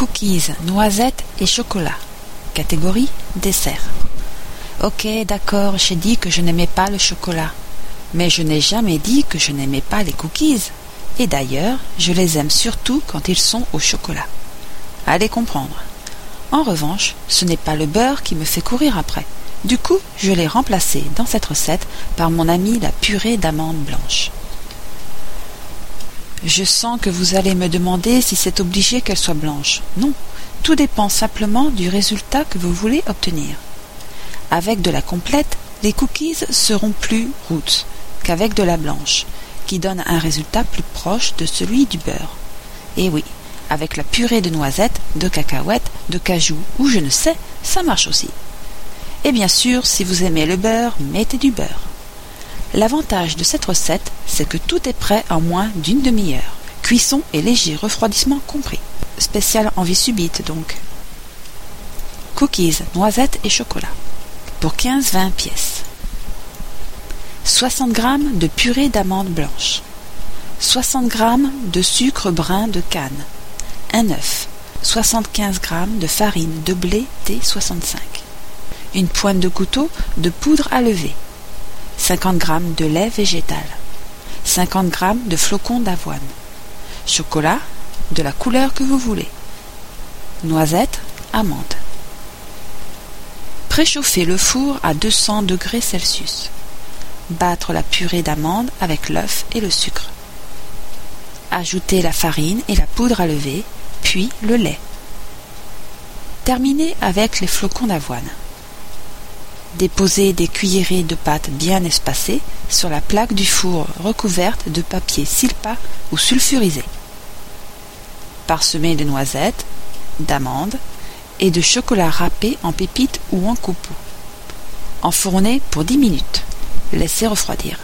Cookies, noisettes et chocolat. Catégorie dessert. Ok, d'accord, j'ai dit que je n'aimais pas le chocolat. Mais je n'ai jamais dit que je n'aimais pas les cookies. Et d'ailleurs, je les aime surtout quand ils sont au chocolat. Allez comprendre. En revanche, ce n'est pas le beurre qui me fait courir après. Du coup, je l'ai remplacé dans cette recette par mon ami la purée d'amandes blanches. Je sens que vous allez me demander si c'est obligé qu'elle soit blanche. Non, tout dépend simplement du résultat que vous voulez obtenir. Avec de la complète, les cookies seront plus roots qu'avec de la blanche, qui donne un résultat plus proche de celui du beurre. Et oui, avec la purée de noisettes, de cacahuètes, de cajou ou je ne sais, ça marche aussi. Et bien sûr, si vous aimez le beurre, mettez du beurre. L'avantage de cette recette, c'est que tout est prêt en moins d'une demi-heure. Cuisson et léger refroidissement compris. Spécial envie subite donc. Cookies, noisettes et chocolat. Pour 15-20 pièces. 60 g de purée d'amandes blanches. 60 g de sucre brun de canne. Un œuf. 75 g de farine de blé T65 une pointe de couteau de poudre à lever, 50 g de lait végétal, 50 g de flocons d'avoine, chocolat de la couleur que vous voulez, noisettes, amandes. Préchauffez le four à 200 degrés Celsius. Battre la purée d'amandes avec l'œuf et le sucre. Ajoutez la farine et la poudre à lever, puis le lait. Terminez avec les flocons d'avoine. Déposez des cuillerées de pâte bien espacées sur la plaque du four recouverte de papier silpa ou sulfurisé. Parsemez de noisettes, d'amandes et de chocolat râpé en pépites ou en copeaux. Enfournez pour 10 minutes. Laissez refroidir.